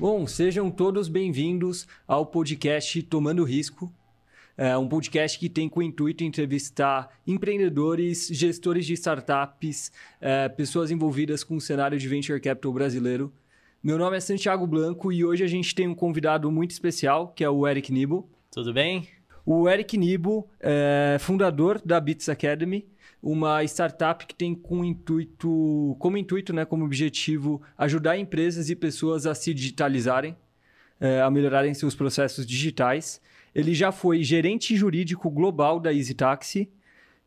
Bom, sejam todos bem-vindos ao podcast Tomando Risco. É um podcast que tem com o intuito entrevistar empreendedores, gestores de startups, é, pessoas envolvidas com o cenário de venture capital brasileiro. Meu nome é Santiago Blanco e hoje a gente tem um convidado muito especial, que é o Eric Nibo. Tudo bem? O Eric Nibo é fundador da Bits Academy, uma startup que tem com intuito, como intuito, né, como objetivo, ajudar empresas e pessoas a se digitalizarem, é, a melhorarem seus processos digitais. Ele já foi gerente jurídico global da Easy Taxi.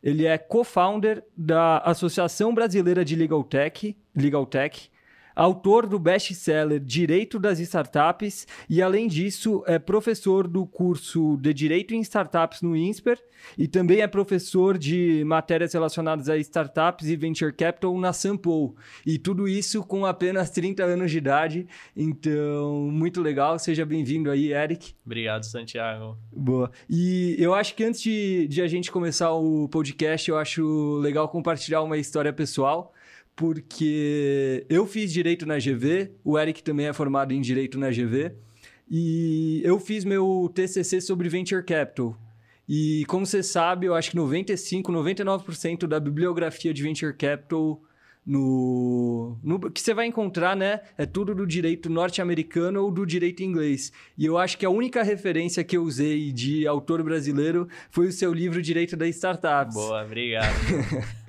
Ele é co-founder da Associação Brasileira de Legal Tech, Legal Tech autor do best-seller Direito das Startups e, além disso, é professor do curso de Direito em Startups no INSPER e também é professor de matérias relacionadas a startups e venture capital na Sample. E tudo isso com apenas 30 anos de idade. Então, muito legal. Seja bem-vindo aí, Eric. Obrigado, Santiago. Boa. E eu acho que antes de, de a gente começar o podcast, eu acho legal compartilhar uma história pessoal porque eu fiz direito na GV, o Eric também é formado em direito na GV, e eu fiz meu TCC sobre venture capital. E como você sabe, eu acho que 95, 99% da bibliografia de venture capital no, no, que você vai encontrar, né, é tudo do direito norte-americano ou do direito inglês. E eu acho que a única referência que eu usei de autor brasileiro foi o seu livro Direito das Startups. Boa, obrigado.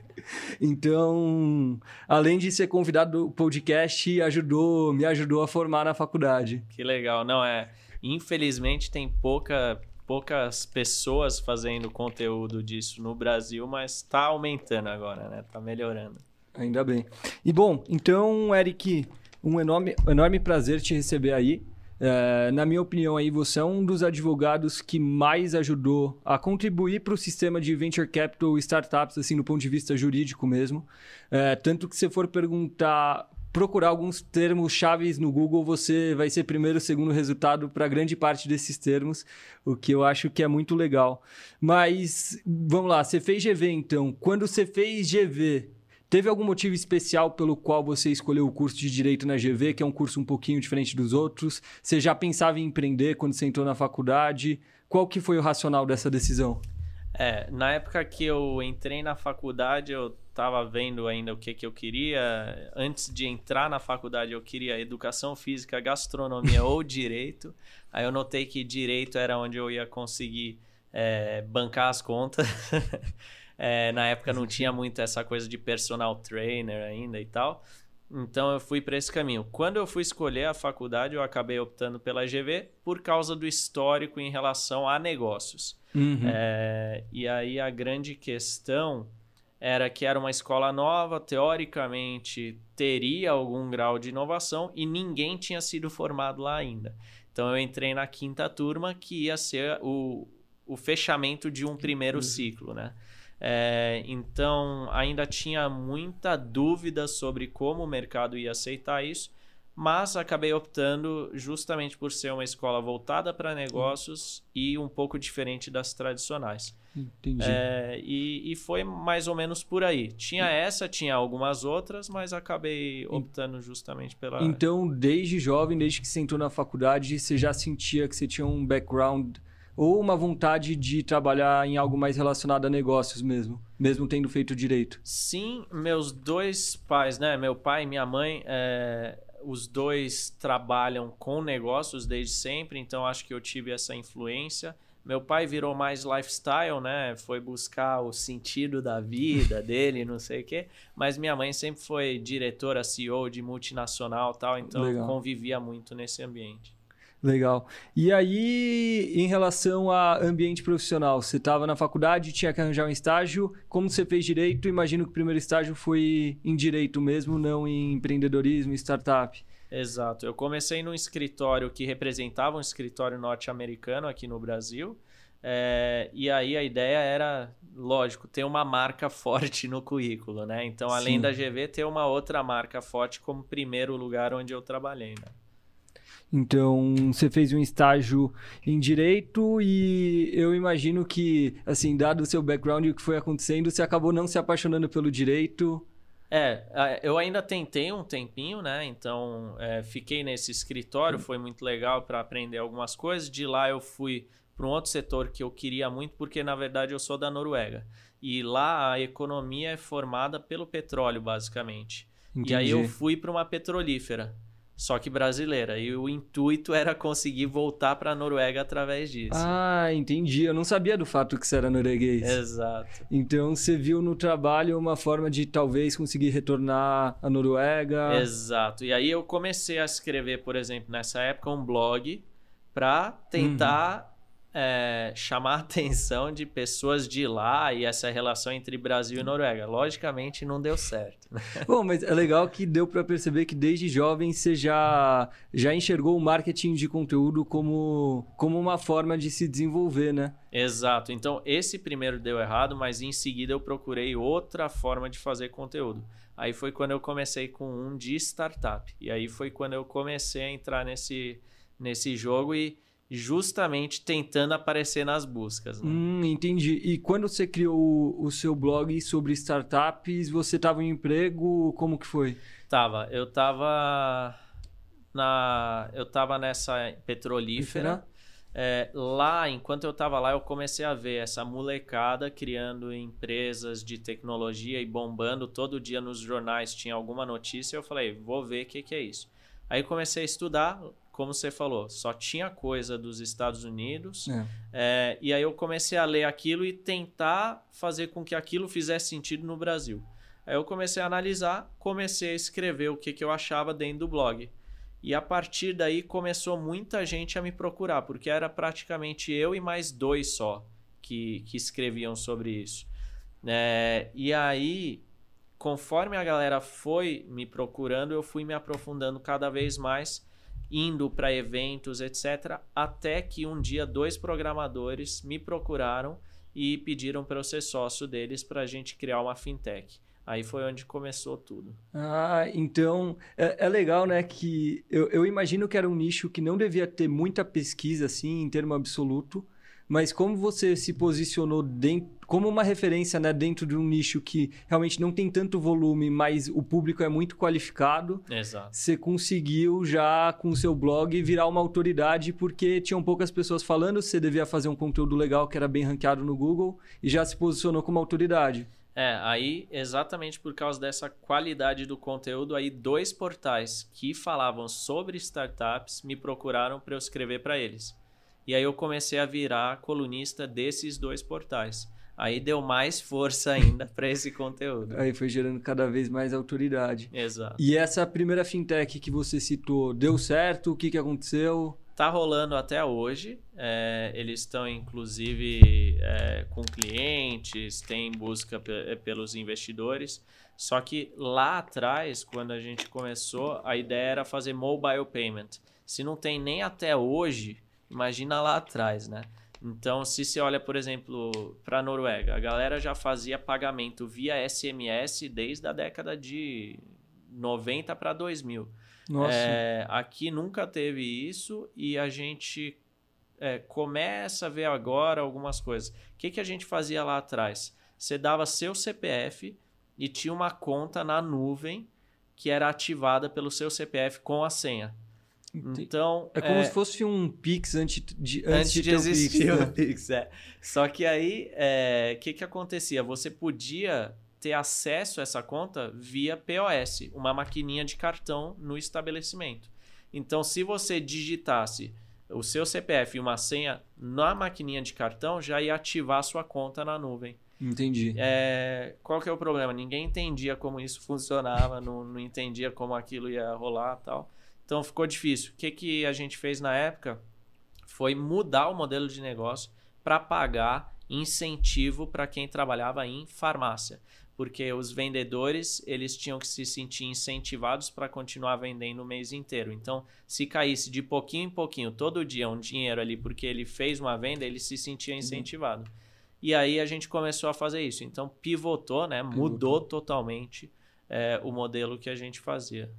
Então, além de ser convidado do podcast, ajudou, me ajudou a formar na faculdade. Que legal. Não é, infelizmente tem pouca poucas pessoas fazendo conteúdo disso no Brasil, mas está aumentando agora, né? Tá melhorando. Ainda bem. E bom, então, Eric, um enorme, enorme prazer te receber aí. É, na minha opinião, aí você é um dos advogados que mais ajudou a contribuir para o sistema de venture capital startups, assim, do ponto de vista jurídico mesmo. É, tanto que se for perguntar, procurar alguns termos chaves no Google, você vai ser primeiro, segundo resultado para grande parte desses termos, o que eu acho que é muito legal. Mas vamos lá, você fez GV então. Quando você fez GV, Teve algum motivo especial pelo qual você escolheu o curso de Direito na GV, que é um curso um pouquinho diferente dos outros? Você já pensava em empreender quando você entrou na faculdade? Qual que foi o racional dessa decisão? É, na época que eu entrei na faculdade, eu estava vendo ainda o que, que eu queria. Antes de entrar na faculdade, eu queria educação física, gastronomia ou direito. Aí eu notei que direito era onde eu ia conseguir é, bancar as contas. É, na época não tinha muito essa coisa de personal trainer ainda e tal. Então eu fui para esse caminho. Quando eu fui escolher a faculdade, eu acabei optando pela GV por causa do histórico em relação a negócios. Uhum. É, e aí a grande questão era que era uma escola nova, teoricamente teria algum grau de inovação e ninguém tinha sido formado lá ainda. Então eu entrei na quinta turma, que ia ser o, o fechamento de um primeiro uhum. ciclo, né? É, então, ainda tinha muita dúvida sobre como o mercado ia aceitar isso, mas acabei optando justamente por ser uma escola voltada para negócios e um pouco diferente das tradicionais. Entendi. É, e, e, foi mais ou menos por aí. Tinha essa, tinha algumas outras, mas acabei optando justamente pela. Então, desde jovem, desde que você entrou na faculdade, você já sentia que você tinha um background ou uma vontade de trabalhar em algo mais relacionado a negócios mesmo, mesmo tendo feito direito? Sim, meus dois pais, né? Meu pai e minha mãe, é, os dois trabalham com negócios desde sempre, então acho que eu tive essa influência. Meu pai virou mais lifestyle, né? Foi buscar o sentido da vida dele, não sei o quê. Mas minha mãe sempre foi diretora, CEO de multinacional tal, então Legal. convivia muito nesse ambiente. Legal. E aí, em relação a ambiente profissional, você estava na faculdade, tinha que arranjar um estágio. Como você fez direito? Imagino que o primeiro estágio foi em direito mesmo, não em empreendedorismo, startup. Exato. Eu comecei num escritório que representava um escritório norte-americano aqui no Brasil. É, e aí a ideia era, lógico, ter uma marca forte no currículo, né? Então, além Sim. da GV, ter uma outra marca forte como primeiro lugar onde eu trabalhei, né? Então, você fez um estágio em direito e eu imagino que, assim, dado o seu background e o que foi acontecendo, você acabou não se apaixonando pelo direito. É, eu ainda tentei um tempinho, né? Então, é, fiquei nesse escritório, foi muito legal para aprender algumas coisas. De lá eu fui para um outro setor que eu queria muito, porque na verdade eu sou da Noruega. E lá a economia é formada pelo petróleo, basicamente. Entendi. E aí eu fui para uma petrolífera só que brasileira. E o intuito era conseguir voltar para a Noruega através disso. Ah, entendi. Eu não sabia do fato que você era norueguês. Exato. Então você viu no trabalho uma forma de talvez conseguir retornar à Noruega. Exato. E aí eu comecei a escrever, por exemplo, nessa época, um blog para tentar. Uhum é, chamar a atenção de pessoas de lá e essa relação entre Brasil e Noruega. Logicamente não deu certo. Bom, mas é legal que deu para perceber que desde jovem você já, já enxergou o marketing de conteúdo como, como uma forma de se desenvolver, né? Exato. Então esse primeiro deu errado, mas em seguida eu procurei outra forma de fazer conteúdo. Aí foi quando eu comecei com um de startup. E aí foi quando eu comecei a entrar nesse, nesse jogo e justamente tentando aparecer nas buscas. Né? Hum, entendi. E quando você criou o, o seu blog sobre startups, você estava em emprego? Como que foi? Tava. Eu tava na, eu tava nessa petrolífera. É, lá, enquanto eu estava lá, eu comecei a ver essa molecada criando empresas de tecnologia e bombando todo dia nos jornais tinha alguma notícia. Eu falei, vou ver o que, que é isso. Aí comecei a estudar como você falou, só tinha coisa dos Estados Unidos. É. É, e aí eu comecei a ler aquilo e tentar fazer com que aquilo fizesse sentido no Brasil. Aí eu comecei a analisar, comecei a escrever o que, que eu achava dentro do blog. E a partir daí começou muita gente a me procurar, porque era praticamente eu e mais dois só que, que escreviam sobre isso. É, e aí, conforme a galera foi me procurando, eu fui me aprofundando cada vez mais indo para eventos, etc. Até que um dia dois programadores me procuraram e pediram para eu ser sócio deles para a gente criar uma fintech. Aí foi onde começou tudo. Ah, então é, é legal, né? Que eu, eu imagino que era um nicho que não devia ter muita pesquisa assim em termo absoluto, mas como você se posicionou dentro, como uma referência né, dentro de um nicho que realmente não tem tanto volume, mas o público é muito qualificado, Exato. você conseguiu já com o seu blog virar uma autoridade porque tinham poucas pessoas falando, você devia fazer um conteúdo legal que era bem ranqueado no Google e já se posicionou como autoridade. É, aí exatamente por causa dessa qualidade do conteúdo, aí dois portais que falavam sobre startups me procuraram para eu escrever para eles. E aí eu comecei a virar colunista desses dois portais. Aí deu mais força ainda para esse conteúdo. Aí foi gerando cada vez mais autoridade. Exato. E essa primeira fintech que você citou, deu certo? O que, que aconteceu? Tá rolando até hoje. É, eles estão, inclusive, é, com clientes, tem busca é, pelos investidores. Só que lá atrás, quando a gente começou, a ideia era fazer mobile payment. Se não tem nem até hoje, Imagina lá atrás, né? Então, se você olha, por exemplo, para a Noruega, a galera já fazia pagamento via SMS desde a década de 90 para 2000. Nossa. É, aqui nunca teve isso e a gente é, começa a ver agora algumas coisas. O que, que a gente fazia lá atrás? Você dava seu CPF e tinha uma conta na nuvem que era ativada pelo seu CPF com a senha. Então, é como é, se fosse um Pix antes de, antes, antes de, de existir o Pix. Né? Pix é. Só que aí, o é, que, que acontecia? Você podia ter acesso a essa conta via POS, uma maquininha de cartão no estabelecimento. Então, se você digitasse o seu CPF e uma senha na maquininha de cartão, já ia ativar a sua conta na nuvem. Entendi. É, qual que é o problema? Ninguém entendia como isso funcionava, não, não entendia como aquilo ia rolar tal. Então ficou difícil. O que, que a gente fez na época foi mudar o modelo de negócio para pagar incentivo para quem trabalhava em farmácia, porque os vendedores eles tinham que se sentir incentivados para continuar vendendo o mês inteiro. Então, se caísse de pouquinho em pouquinho todo dia um dinheiro ali porque ele fez uma venda, ele se sentia uhum. incentivado. Uhum. E aí a gente começou a fazer isso. Então pivotou, né? Pivotou. Mudou totalmente é, o modelo que a gente fazia.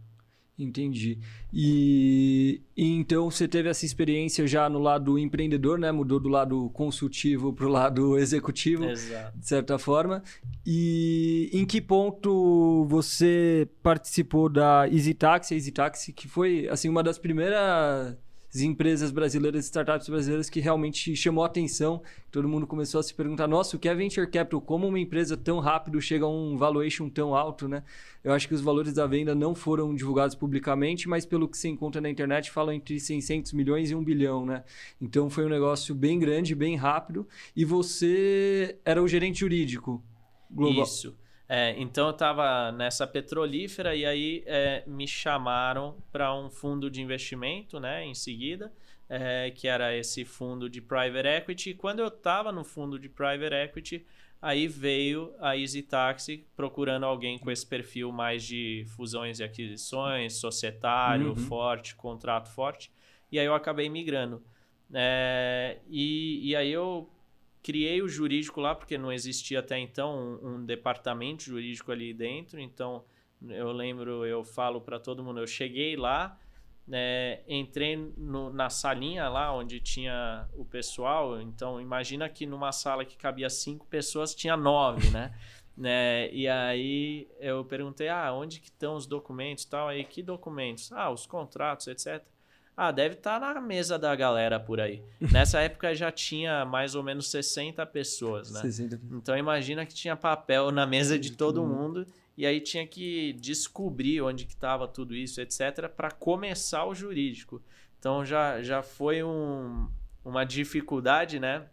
Entendi. E, e, então você teve essa experiência já no lado empreendedor, né? Mudou do lado consultivo para o lado executivo, Exato. de certa forma. E em que ponto você participou da EasyTaxi, a EasyTaxi, que foi assim uma das primeiras empresas brasileiras, startups brasileiras que realmente chamou a atenção. Todo mundo começou a se perguntar: nossa, o que é venture capital? Como uma empresa tão rápido chega a um valuation tão alto, né? Eu acho que os valores da venda não foram divulgados publicamente, mas pelo que se encontra na internet, falam entre 600 milhões e 1 bilhão, né? Então foi um negócio bem grande, bem rápido. E você era o gerente jurídico global. Isso. É, então eu estava nessa petrolífera e aí é, me chamaram para um fundo de investimento, né, em seguida, é, que era esse fundo de private equity. E quando eu estava no fundo de private equity, aí veio a Easy Taxi procurando alguém com esse perfil mais de fusões e aquisições, societário, uhum. forte, contrato forte. E aí eu acabei migrando. É, e, e aí eu criei o jurídico lá, porque não existia até então um, um departamento jurídico ali dentro. Então, eu lembro, eu falo para todo mundo, eu cheguei lá, né, entrei no, na salinha lá onde tinha o pessoal. Então, imagina que numa sala que cabia cinco pessoas, tinha nove, né? né? E aí eu perguntei, ah, onde que estão os documentos tal? Aí, que documentos? Ah, os contratos, etc. Ah, deve estar tá na mesa da galera por aí. Nessa época já tinha mais ou menos 60 pessoas, né? 60. Então imagina que tinha papel na mesa de todo mundo e aí tinha que descobrir onde que estava tudo isso, etc, para começar o jurídico. Então já, já foi um, uma dificuldade, né,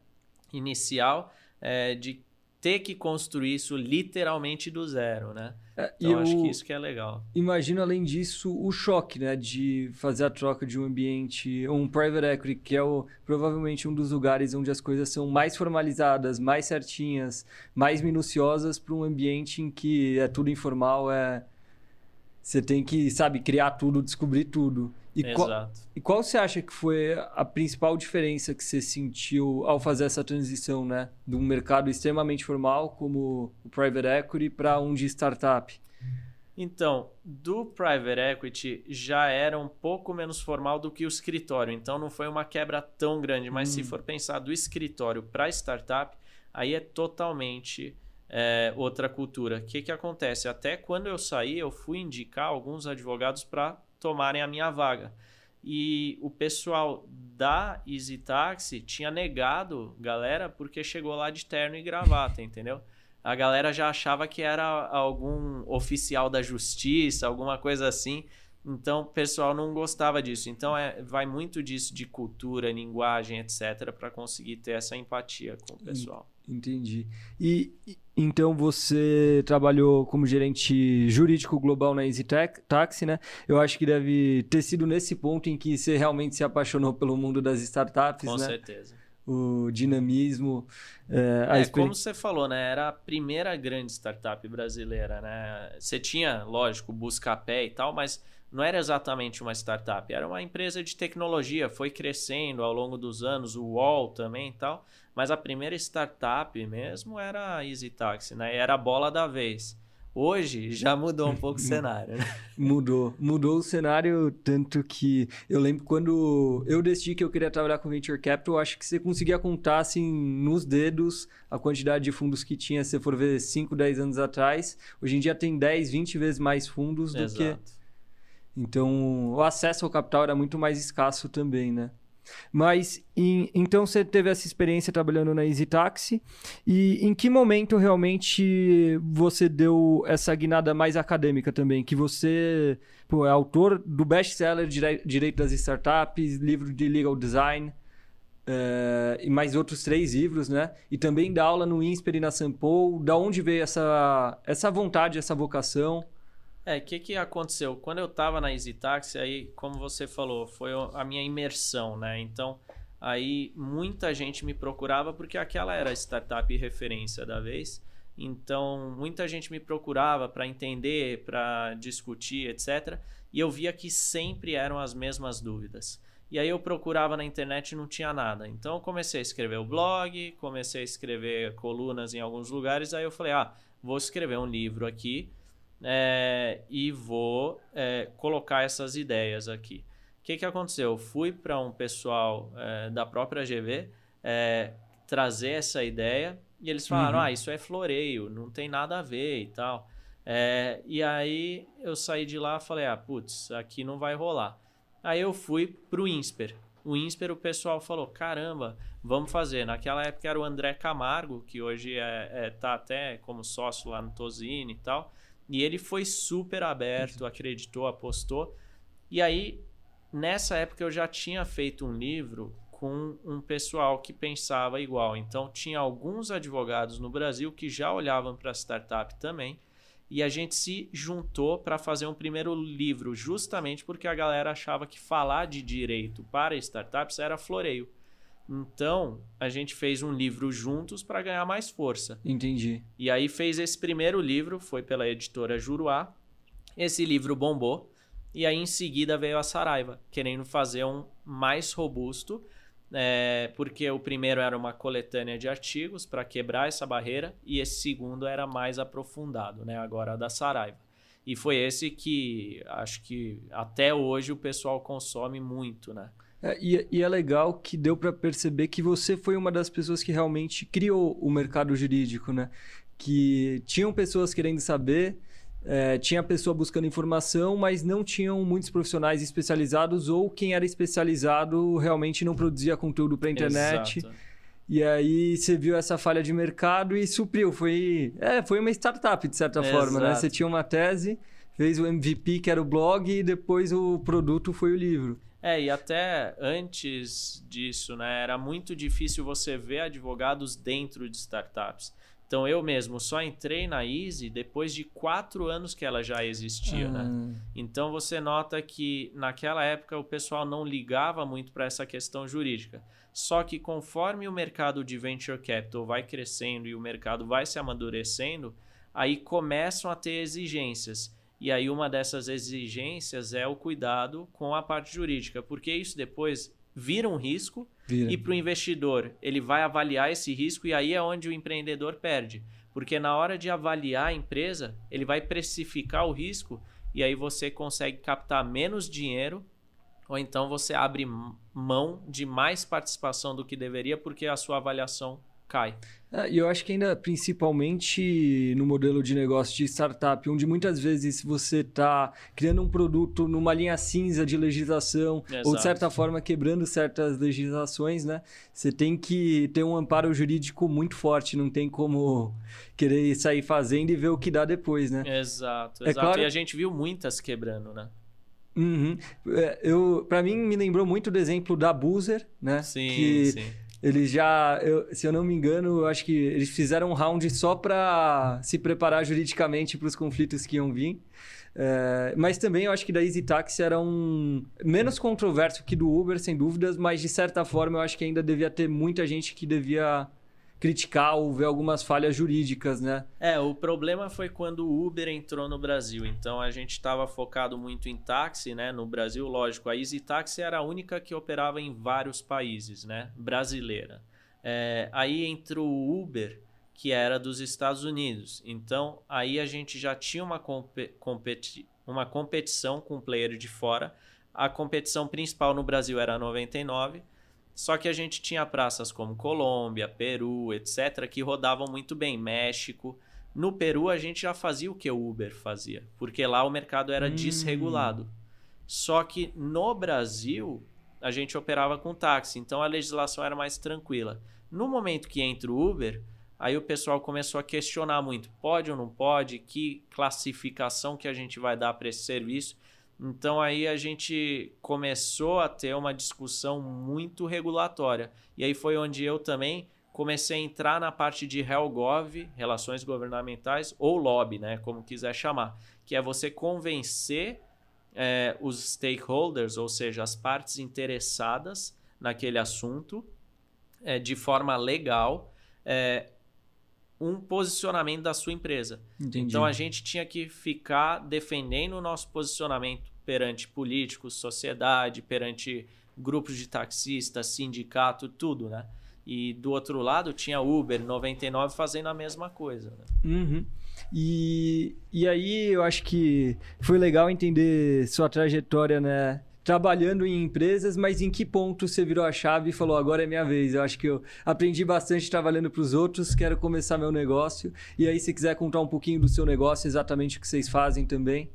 inicial é, de ter que construir isso literalmente do zero, né? É, então, eu acho que isso que é legal. Imagino, além disso, o choque, né? De fazer a troca de um ambiente, um private equity, que é o, provavelmente um dos lugares onde as coisas são mais formalizadas, mais certinhas, mais minuciosas, para um ambiente em que é tudo informal, é... Você tem que, sabe, criar tudo, descobrir tudo. E Exato. Qual, e qual você acha que foi a principal diferença que você sentiu ao fazer essa transição, né? De um mercado extremamente formal como o private equity para um de startup? Então, do private equity já era um pouco menos formal do que o escritório, então não foi uma quebra tão grande. Mas hum. se for pensar do escritório para startup, aí é totalmente é, outra cultura. O que, que acontece? Até quando eu saí, eu fui indicar alguns advogados para tomarem a minha vaga. E o pessoal da Easy Taxi tinha negado galera porque chegou lá de terno e gravata, entendeu? A galera já achava que era algum oficial da justiça, alguma coisa assim. Então, o pessoal não gostava disso. Então, é, vai muito disso de cultura, linguagem, etc., para conseguir ter essa empatia com o pessoal. Entendi. E então você trabalhou como gerente jurídico global na Easy Taxi, né? Eu acho que deve ter sido nesse ponto em que você realmente se apaixonou pelo mundo das startups, com né? Com certeza. O dinamismo. É, é como você falou, né? Era a primeira grande startup brasileira, né? Você tinha, lógico, Buscapé e tal, mas não era exatamente uma startup, era uma empresa de tecnologia, foi crescendo ao longo dos anos, o UOL também e tal, mas a primeira startup mesmo era a Easy Taxi, né? Era a bola da vez. Hoje já mudou um pouco o cenário, né? Mudou. Mudou o cenário tanto que eu lembro quando eu decidi que eu queria trabalhar com Venture Capital, acho que você conseguia contar assim nos dedos a quantidade de fundos que tinha, se for ver 5, 10 anos atrás. Hoje em dia tem 10, 20 vezes mais fundos do Exato. que então, o acesso ao capital era muito mais escasso também, né? Mas em, então você teve essa experiência trabalhando na Easy Taxi e em que momento realmente você deu essa guinada mais acadêmica também? Que você pô, é autor do best-seller Direito das Startups, livro de Legal Design é, e mais outros três livros, né? E também dá aula no INSPER e na Sampo. Da onde veio essa, essa vontade, essa vocação? É, o que, que aconteceu? Quando eu estava na Easy Taxi, aí, como você falou, foi a minha imersão, né? Então, aí muita gente me procurava porque aquela era a startup referência da vez. Então, muita gente me procurava para entender, para discutir, etc. E eu via que sempre eram as mesmas dúvidas. E aí eu procurava na internet e não tinha nada. Então, comecei a escrever o blog, comecei a escrever colunas em alguns lugares. Aí eu falei, ah, vou escrever um livro aqui é, e vou é, colocar essas ideias aqui. O que, que aconteceu? Eu fui para um pessoal é, da própria GV é, trazer essa ideia e eles falaram: uhum. ah, isso é floreio, não tem nada a ver e tal. É, e aí eu saí de lá e falei: ah, putz, aqui não vai rolar. Aí eu fui pro INSPER. O INSPER, o pessoal falou: caramba, vamos fazer. Naquela época era o André Camargo, que hoje é, é tá até como sócio lá no Tozini e tal. E ele foi super aberto, acreditou, apostou. E aí, nessa época, eu já tinha feito um livro com um pessoal que pensava igual. Então, tinha alguns advogados no Brasil que já olhavam para a startup também e a gente se juntou para fazer um primeiro livro, justamente porque a galera achava que falar de direito para startups era floreio. Então, a gente fez um livro juntos para ganhar mais força. Entendi. E aí fez esse primeiro livro, foi pela editora Juruá. Esse livro bombou. E aí em seguida veio a Saraiva, querendo fazer um mais robusto, é, porque o primeiro era uma coletânea de artigos para quebrar essa barreira e esse segundo era mais aprofundado, né? Agora da Saraiva. E foi esse que acho que até hoje o pessoal consome muito, né? É, e, e, é legal que deu para perceber que você foi uma das pessoas que realmente criou o mercado jurídico, né? Que tinham pessoas querendo saber, é, tinha pessoa buscando informação, mas não tinham muitos profissionais especializados ou quem era especializado realmente não produzia conteúdo para internet. Exato. E aí você viu essa falha de mercado e supriu. Foi, é, foi uma startup, de certa Exato. forma, né? Você tinha uma tese, fez o MVP, que era o blog, e depois o produto foi o livro. É, e até antes disso, né? Era muito difícil você ver advogados dentro de startups. Então eu mesmo só entrei na Easy depois de quatro anos que ela já existia, né? Ah. Então você nota que naquela época o pessoal não ligava muito para essa questão jurídica. Só que conforme o mercado de venture capital vai crescendo e o mercado vai se amadurecendo, aí começam a ter exigências. E aí uma dessas exigências é o cuidado com a parte jurídica, porque isso depois vira um risco Vira. e para o investidor ele vai avaliar esse risco e aí é onde o empreendedor perde. Porque na hora de avaliar a empresa, ele vai precificar o risco e aí você consegue captar menos dinheiro ou então você abre mão de mais participação do que deveria porque a sua avaliação cai. É, e eu acho que ainda, principalmente no modelo de negócio de startup, onde muitas vezes você está criando um produto numa linha cinza de legislação, Exato. ou de certa forma quebrando certas legislações, né? Você tem que ter um amparo jurídico muito forte, não tem como querer sair fazendo e ver o que dá depois, né? Exato, é exato. Claro... E a gente viu muitas quebrando, né? Uhum. É, eu, para mim, me lembrou muito do exemplo da Boozer, né? Sim, que sim eles já, eu, se eu não me engano, eu acho que eles fizeram um round só para se preparar juridicamente para os conflitos que iam vir. É, mas também eu acho que da Easy Taxi era um menos controverso que do Uber, sem dúvidas, mas de certa forma eu acho que ainda devia ter muita gente que devia criticar ou ver algumas falhas jurídicas, né? É, o problema foi quando o Uber entrou no Brasil. Então a gente estava focado muito em táxi, né? No Brasil, lógico, a Easy Taxi era a única que operava em vários países, né? Brasileira. É, aí entrou o Uber, que era dos Estados Unidos. Então aí a gente já tinha uma, competi uma competição com o player de fora. A competição principal no Brasil era a 99 só que a gente tinha praças como Colômbia, Peru, etc., que rodavam muito bem, México. No Peru, a gente já fazia o que o Uber fazia, porque lá o mercado era hum. desregulado. Só que no Brasil, a gente operava com táxi, então a legislação era mais tranquila. No momento que entra o Uber, aí o pessoal começou a questionar muito: pode ou não pode? Que classificação que a gente vai dar para esse serviço? Então aí a gente começou a ter uma discussão muito regulatória. E aí foi onde eu também comecei a entrar na parte de HelGov, relações governamentais, ou lobby, né, como quiser chamar, que é você convencer é, os stakeholders, ou seja, as partes interessadas naquele assunto, é, de forma legal, é, um posicionamento da sua empresa. Entendi. Então a gente tinha que ficar defendendo o nosso posicionamento perante políticos, sociedade, perante grupos de taxistas, sindicato, tudo, né? E do outro lado tinha Uber 99 fazendo a mesma coisa. Né? Uhum. E, e aí eu acho que foi legal entender sua trajetória, né? Trabalhando em empresas, mas em que ponto você virou a chave e falou: agora é minha vez? Eu acho que eu aprendi bastante trabalhando para os outros, quero começar meu negócio. E aí, se quiser contar um pouquinho do seu negócio, exatamente o que vocês fazem também.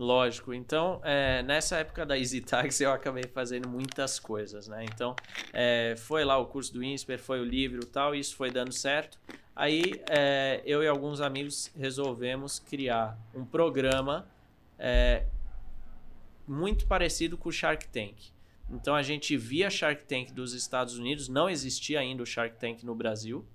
Lógico. Então, é, nessa época da Easy Tax, eu acabei fazendo muitas coisas, né? Então, é, foi lá o curso do INSPER, foi o livro tal, isso foi dando certo. Aí, é, eu e alguns amigos resolvemos criar um programa é, muito parecido com o Shark Tank. Então, a gente via Shark Tank dos Estados Unidos, não existia ainda o Shark Tank no Brasil.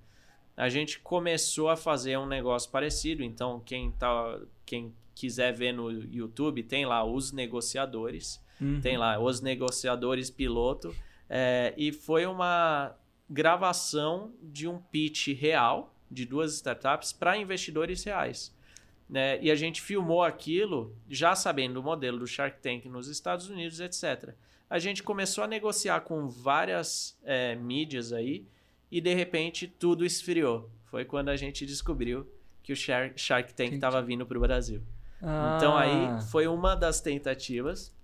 A gente começou a fazer um negócio parecido. Então, quem, tá, quem quiser ver no YouTube, tem lá os negociadores, uhum. tem lá os negociadores piloto. É, e foi uma gravação de um pitch real de duas startups para investidores reais. Né? E a gente filmou aquilo já sabendo o modelo do Shark Tank nos Estados Unidos, etc. A gente começou a negociar com várias é, mídias aí e de repente tudo esfriou. Foi quando a gente descobriu que o Shark, Shark Tank estava vindo para o Brasil. Ah. Então aí foi uma das tentativas.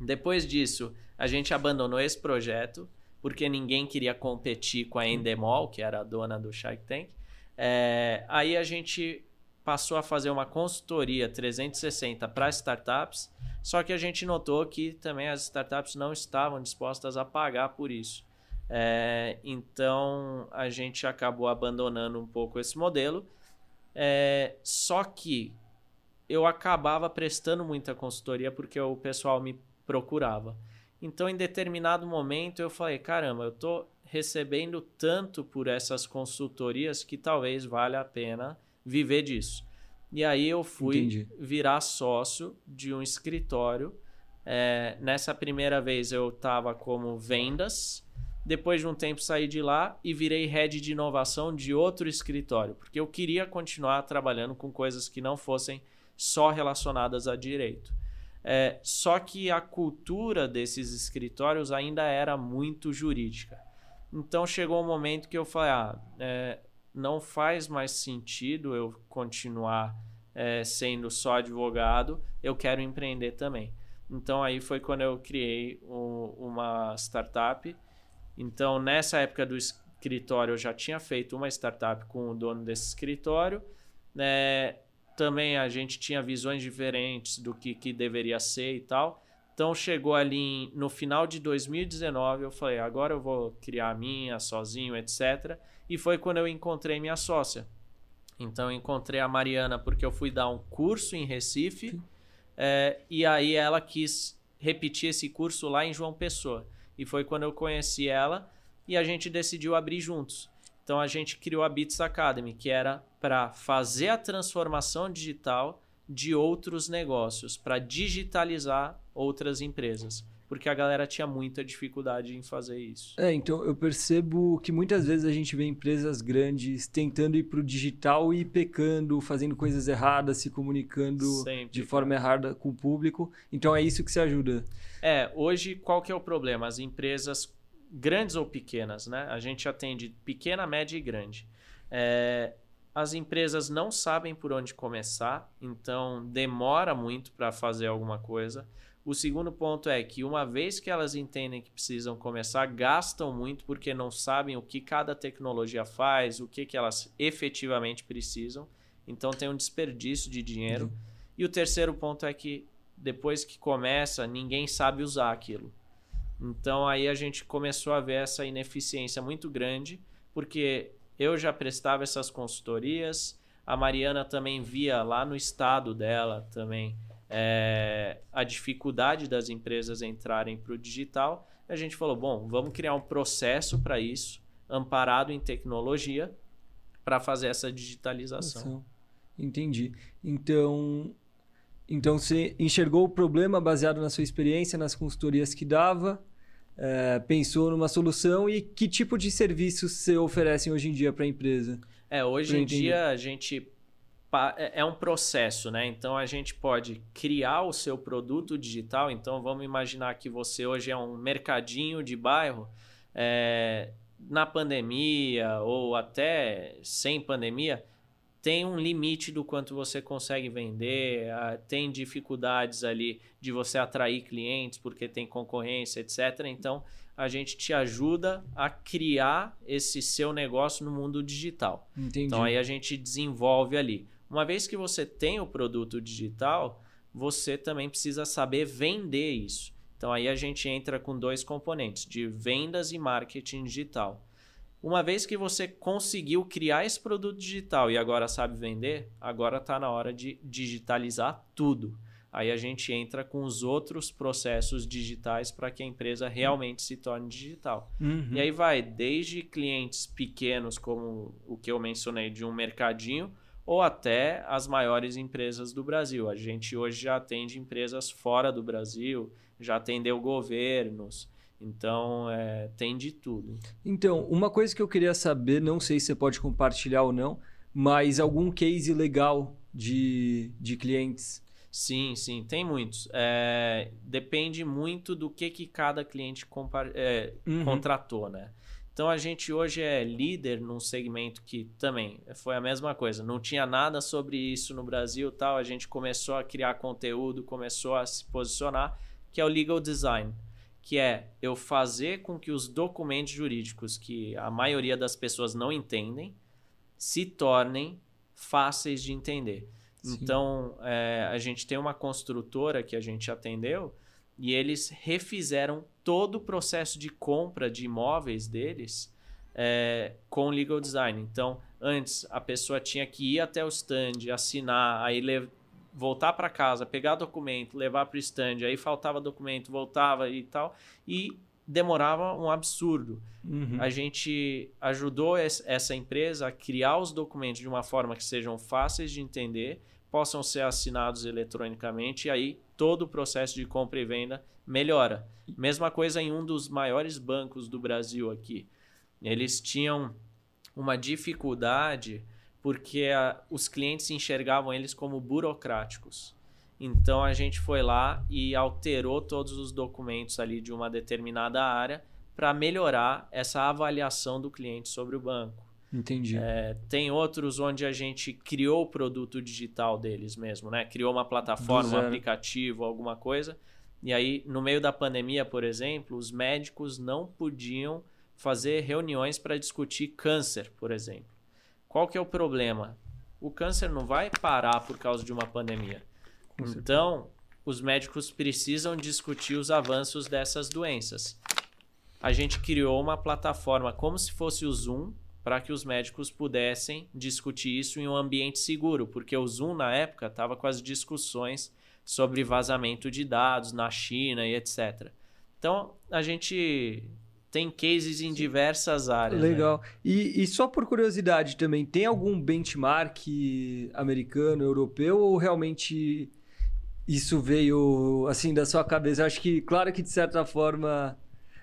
Depois disso, a gente abandonou esse projeto porque ninguém queria competir com a Endemol, que era a dona do Shark Tank. É, aí a gente passou a fazer uma consultoria 360 para startups, só que a gente notou que também as startups não estavam dispostas a pagar por isso. É, então a gente acabou abandonando um pouco esse modelo. É, só que eu acabava prestando muita consultoria porque o pessoal me procurava. Então, em determinado momento, eu falei: caramba, eu estou recebendo tanto por essas consultorias que talvez valha a pena viver disso. E aí eu fui Entendi. virar sócio de um escritório. É, nessa primeira vez eu estava como vendas. Depois de um tempo saí de lá e virei head de inovação de outro escritório, porque eu queria continuar trabalhando com coisas que não fossem só relacionadas a direito. É, só que a cultura desses escritórios ainda era muito jurídica. Então chegou um momento que eu falei: ah, é, não faz mais sentido eu continuar é, sendo só advogado, eu quero empreender também. Então aí foi quando eu criei o, uma startup. Então nessa época do escritório eu já tinha feito uma startup com o dono desse escritório. Né? Também a gente tinha visões diferentes do que, que deveria ser e tal. Então chegou ali em, no final de 2019, eu falei, agora eu vou criar a minha sozinho, etc. E foi quando eu encontrei minha sócia. Então eu encontrei a Mariana porque eu fui dar um curso em Recife é, e aí ela quis repetir esse curso lá em João Pessoa. E foi quando eu conheci ela e a gente decidiu abrir juntos. Então a gente criou a Bits Academy, que era para fazer a transformação digital de outros negócios, para digitalizar outras empresas. Porque a galera tinha muita dificuldade em fazer isso. É, então eu percebo que muitas vezes a gente vê empresas grandes tentando ir para o digital e pecando, fazendo coisas erradas, se comunicando Sempre, de forma errada com o público. Então é isso que se ajuda. É, hoje qual que é o problema? As empresas grandes ou pequenas, né? A gente atende pequena, média e grande. É, as empresas não sabem por onde começar, então demora muito para fazer alguma coisa. O segundo ponto é que, uma vez que elas entendem que precisam começar, gastam muito porque não sabem o que cada tecnologia faz, o que, que elas efetivamente precisam. Então, tem um desperdício de dinheiro. Uhum. E o terceiro ponto é que, depois que começa, ninguém sabe usar aquilo. Então aí a gente começou a ver essa ineficiência muito grande, porque eu já prestava essas consultorias, a Mariana também via lá no estado dela também é, a dificuldade das empresas entrarem para o digital. A gente falou, bom, vamos criar um processo para isso, amparado em tecnologia, para fazer essa digitalização. Entendi. Então, então você enxergou o problema baseado na sua experiência, nas consultorias que dava, é, pensou numa solução e que tipo de serviços você oferecem hoje em dia para a empresa? É, hoje em dia a gente é, é um processo, né? Então a gente pode criar o seu produto digital. Então vamos imaginar que você hoje é um mercadinho de bairro. É, na pandemia ou até sem pandemia, tem um limite do quanto você consegue vender, uh, tem dificuldades ali de você atrair clientes porque tem concorrência, etc. Então, a gente te ajuda a criar esse seu negócio no mundo digital. Entendi. Então, aí a gente desenvolve ali. Uma vez que você tem o produto digital, você também precisa saber vender isso. Então, aí a gente entra com dois componentes, de vendas e marketing digital. Uma vez que você conseguiu criar esse produto digital e agora sabe vender, agora está na hora de digitalizar tudo. Aí a gente entra com os outros processos digitais para que a empresa realmente se torne digital. Uhum. E aí vai desde clientes pequenos, como o que eu mencionei de um mercadinho, ou até as maiores empresas do Brasil. A gente hoje já atende empresas fora do Brasil, já atendeu governos. Então, é, tem de tudo. Então, uma coisa que eu queria saber, não sei se você pode compartilhar ou não, mas algum case legal de, de clientes? Sim, sim, tem muitos. É, depende muito do que, que cada cliente é, uhum. contratou, né? Então a gente hoje é líder num segmento que também foi a mesma coisa. Não tinha nada sobre isso no Brasil, tal. A gente começou a criar conteúdo, começou a se posicionar, que é o legal design que é eu fazer com que os documentos jurídicos que a maioria das pessoas não entendem se tornem fáceis de entender. Sim. Então, é, a gente tem uma construtora que a gente atendeu e eles refizeram todo o processo de compra de imóveis deles é, com legal design. Então, antes a pessoa tinha que ir até o stand, assinar, aí voltar para casa, pegar documento, levar para o stand, aí faltava documento, voltava e tal, e demorava um absurdo. Uhum. A gente ajudou essa empresa a criar os documentos de uma forma que sejam fáceis de entender, possam ser assinados eletronicamente, e aí todo o processo de compra e venda melhora. Mesma coisa em um dos maiores bancos do Brasil aqui. Eles tinham uma dificuldade porque a, os clientes enxergavam eles como burocráticos. Então a gente foi lá e alterou todos os documentos ali de uma determinada área para melhorar essa avaliação do cliente sobre o banco. Entendi. É, tem outros onde a gente criou o produto digital deles mesmo, né? Criou uma plataforma, um aplicativo, alguma coisa. E aí, no meio da pandemia, por exemplo, os médicos não podiam fazer reuniões para discutir câncer, por exemplo. Qual que é o problema? O câncer não vai parar por causa de uma pandemia. Então, os médicos precisam discutir os avanços dessas doenças. A gente criou uma plataforma como se fosse o Zoom para que os médicos pudessem discutir isso em um ambiente seguro, porque o Zoom na época estava com as discussões sobre vazamento de dados na China e etc. Então, a gente tem cases em diversas áreas. Né? Legal. Né? E, e, só por curiosidade também, tem algum benchmark americano, europeu, ou realmente isso veio assim da sua cabeça? Acho que, claro que de certa forma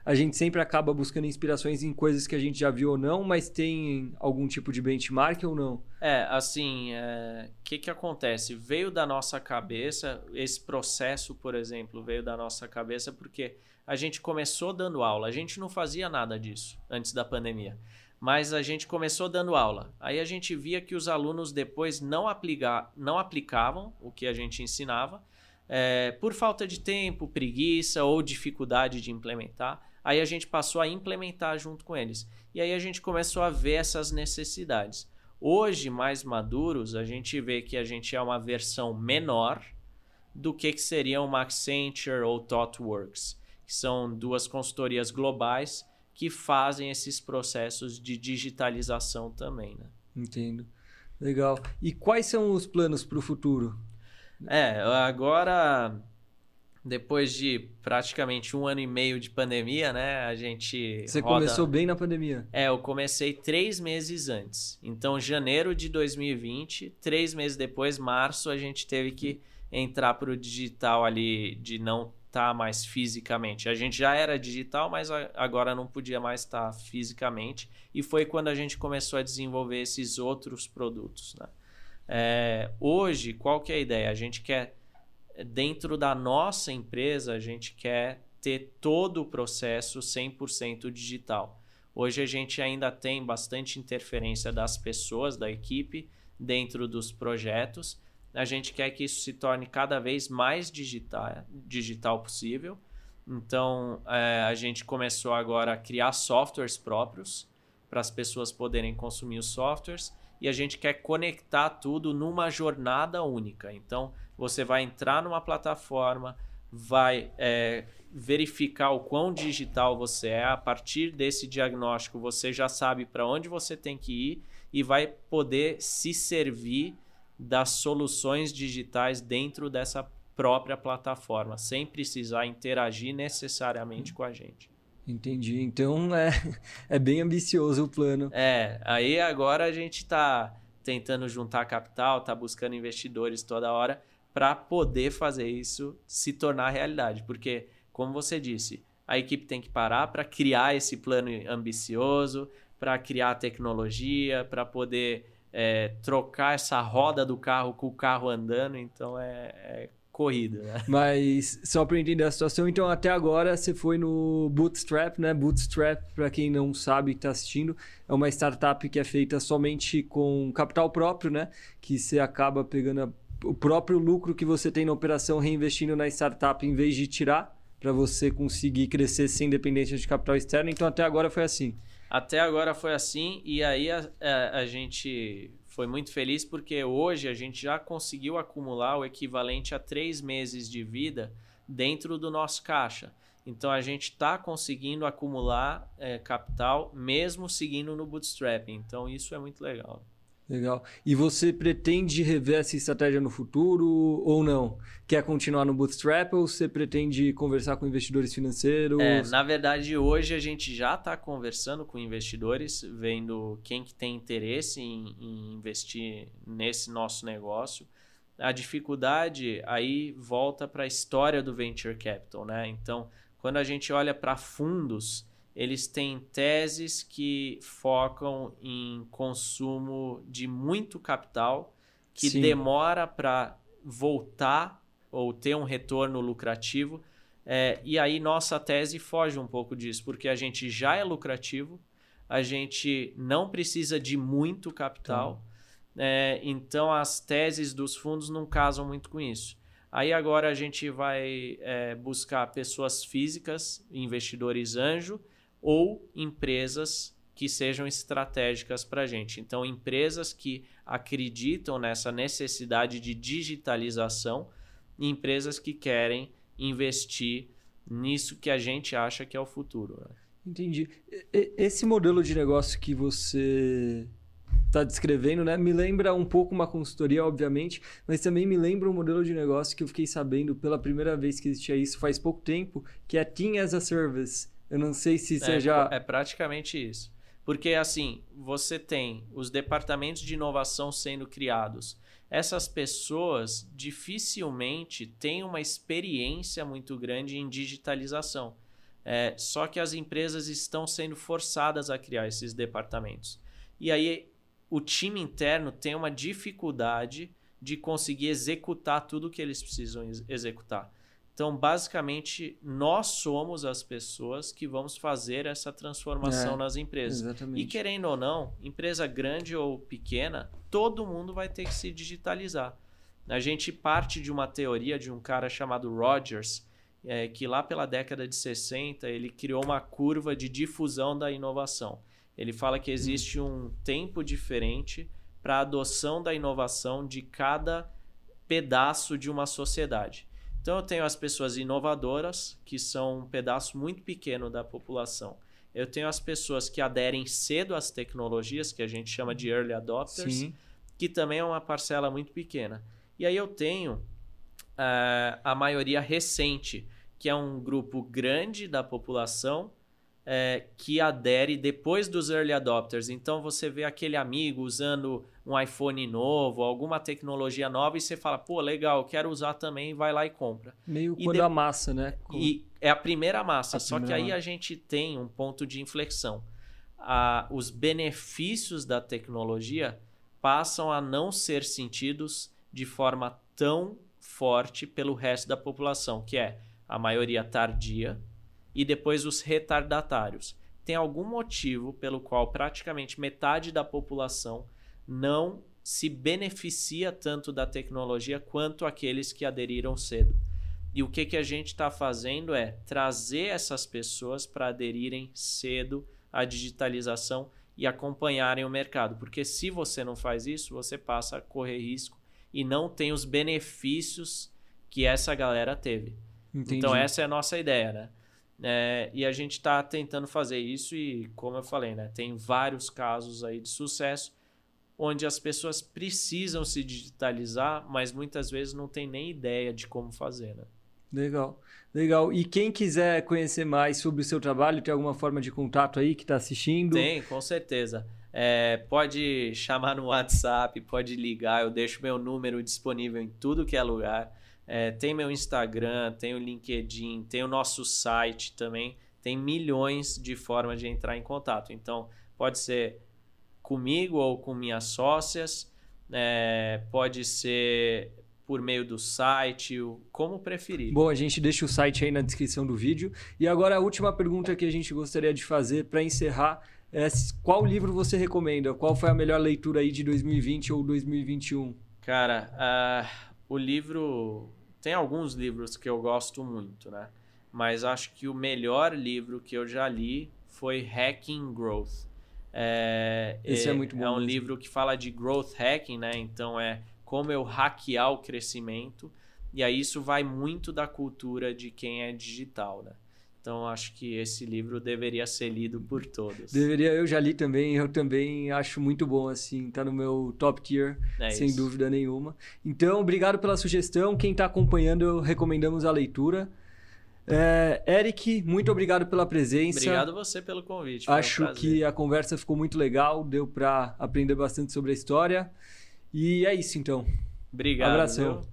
a gente sempre acaba buscando inspirações em coisas que a gente já viu ou não, mas tem algum tipo de benchmark ou não? É, assim, o é... que, que acontece? Veio da nossa cabeça, esse processo, por exemplo, veio da nossa cabeça porque a gente começou dando aula. A gente não fazia nada disso antes da pandemia. Mas a gente começou dando aula. Aí a gente via que os alunos depois não, aplica, não aplicavam o que a gente ensinava, é, por falta de tempo, preguiça ou dificuldade de implementar. Aí a gente passou a implementar junto com eles. E aí a gente começou a ver essas necessidades. Hoje, mais maduros, a gente vê que a gente é uma versão menor do que, que seria uma Accenture ou ThoughtWorks que são duas consultorias globais que fazem esses processos de digitalização também. Né? Entendo. Legal. E quais são os planos para o futuro? É, agora, depois de praticamente um ano e meio de pandemia, né? A gente. Você roda... começou bem na pandemia? É, eu comecei três meses antes. Então, janeiro de 2020, três meses depois, março, a gente teve que entrar para o digital ali de não estar tá mais fisicamente. A gente já era digital, mas agora não podia mais estar tá fisicamente. E foi quando a gente começou a desenvolver esses outros produtos. Né? É, hoje, qual que é a ideia? A gente quer, dentro da nossa empresa, a gente quer ter todo o processo 100% digital. Hoje a gente ainda tem bastante interferência das pessoas, da equipe, dentro dos projetos. A gente quer que isso se torne cada vez mais digital, digital possível. Então, é, a gente começou agora a criar softwares próprios para as pessoas poderem consumir os softwares e a gente quer conectar tudo numa jornada única. Então, você vai entrar numa plataforma, vai é, verificar o quão digital você é. A partir desse diagnóstico, você já sabe para onde você tem que ir e vai poder se servir das soluções digitais dentro dessa própria plataforma, sem precisar interagir necessariamente com a gente. Entendi. Então é, é bem ambicioso o plano. É, aí agora a gente está tentando juntar capital, está buscando investidores toda hora para poder fazer isso se tornar realidade. Porque, como você disse, a equipe tem que parar para criar esse plano ambicioso, para criar tecnologia, para poder é, trocar essa roda do carro com o carro andando. Então é, é corrida, né? Mas só para entender a situação, então até agora você foi no Bootstrap, né? Bootstrap, para quem não sabe e está assistindo, é uma startup que é feita somente com capital próprio, né? Que você acaba pegando a, o próprio lucro que você tem na operação reinvestindo na startup em vez de tirar para você conseguir crescer sem dependência de capital externo. Então até agora foi assim. Até agora foi assim e aí a, a, a gente foi muito feliz porque hoje a gente já conseguiu acumular o equivalente a três meses de vida dentro do nosso caixa. Então a gente está conseguindo acumular é, capital mesmo seguindo no bootstrap. Então isso é muito legal. Legal. E você pretende rever essa estratégia no futuro ou não? Quer continuar no Bootstrap ou você pretende conversar com investidores financeiros? É, na verdade, hoje a gente já está conversando com investidores, vendo quem que tem interesse em, em investir nesse nosso negócio. A dificuldade aí volta para a história do Venture Capital, né? Então, quando a gente olha para fundos eles têm teses que focam em consumo de muito capital, que Sim. demora para voltar ou ter um retorno lucrativo. É, e aí nossa tese foge um pouco disso, porque a gente já é lucrativo, a gente não precisa de muito capital, é, então as teses dos fundos não casam muito com isso. Aí agora a gente vai é, buscar pessoas físicas, investidores anjo, ou empresas que sejam estratégicas para a gente. Então, empresas que acreditam nessa necessidade de digitalização e empresas que querem investir nisso que a gente acha que é o futuro. Né? Entendi. Esse modelo de negócio que você está descrevendo, né? Me lembra um pouco uma consultoria, obviamente, mas também me lembra um modelo de negócio que eu fiquei sabendo pela primeira vez que existia isso faz pouco tempo, que é Team as a Service. Eu não sei se você é, já. É praticamente isso. Porque, assim, você tem os departamentos de inovação sendo criados. Essas pessoas dificilmente têm uma experiência muito grande em digitalização. É, só que as empresas estão sendo forçadas a criar esses departamentos. E aí o time interno tem uma dificuldade de conseguir executar tudo o que eles precisam executar. Então, basicamente, nós somos as pessoas que vamos fazer essa transformação é, nas empresas. Exatamente. E querendo ou não, empresa grande ou pequena, todo mundo vai ter que se digitalizar. A gente parte de uma teoria de um cara chamado Rogers, é, que lá pela década de 60 ele criou uma curva de difusão da inovação. Ele fala que existe um tempo diferente para a adoção da inovação de cada pedaço de uma sociedade. Então eu tenho as pessoas inovadoras, que são um pedaço muito pequeno da população. Eu tenho as pessoas que aderem cedo às tecnologias, que a gente chama de early adopters, Sim. que também é uma parcela muito pequena. E aí eu tenho uh, a maioria recente, que é um grupo grande da população, é, que adere depois dos early adopters. Então você vê aquele amigo usando um iPhone novo, alguma tecnologia nova e você fala, pô, legal, quero usar também, vai lá e compra. Meio e quando de... a massa, né? E é a primeira massa, a só primeira que aí a gente tem um ponto de inflexão. Ah, os benefícios da tecnologia passam a não ser sentidos de forma tão forte pelo resto da população, que é a maioria tardia, e depois os retardatários. Tem algum motivo pelo qual praticamente metade da população não se beneficia tanto da tecnologia quanto aqueles que aderiram cedo. E o que, que a gente está fazendo é trazer essas pessoas para aderirem cedo à digitalização e acompanharem o mercado. Porque se você não faz isso, você passa a correr risco e não tem os benefícios que essa galera teve. Entendi. Então, essa é a nossa ideia, né? É, e a gente está tentando fazer isso e, como eu falei, né, tem vários casos aí de sucesso onde as pessoas precisam se digitalizar, mas muitas vezes não tem nem ideia de como fazer, né? Legal, legal. E quem quiser conhecer mais sobre o seu trabalho, tem alguma forma de contato aí que está assistindo? Tem, com certeza. É, pode chamar no WhatsApp, pode ligar, eu deixo meu número disponível em tudo que é lugar. É, tem meu Instagram, tem o LinkedIn, tem o nosso site também. Tem milhões de formas de entrar em contato. Então, pode ser comigo ou com minhas sócias, é, pode ser por meio do site, como preferir. Bom, a gente deixa o site aí na descrição do vídeo. E agora a última pergunta que a gente gostaria de fazer para encerrar é qual livro você recomenda? Qual foi a melhor leitura aí de 2020 ou 2021? Cara, uh, o livro tem alguns livros que eu gosto muito, né? Mas acho que o melhor livro que eu já li foi Hacking Growth. É, Esse é, é muito bom. É um mesmo. livro que fala de growth hacking, né? Então é como eu hackear o crescimento. E aí isso vai muito da cultura de quem é digital, né? Então acho que esse livro deveria ser lido por todos. Deveria, eu já li também, eu também acho muito bom assim, tá no meu top tier, é sem isso. dúvida nenhuma. Então, obrigado pela sugestão. Quem está acompanhando, recomendamos a leitura. É, Eric, muito obrigado pela presença. Obrigado você pelo convite. Acho um que a conversa ficou muito legal, deu para aprender bastante sobre a história. E é isso então. Obrigado. Abração. Viu?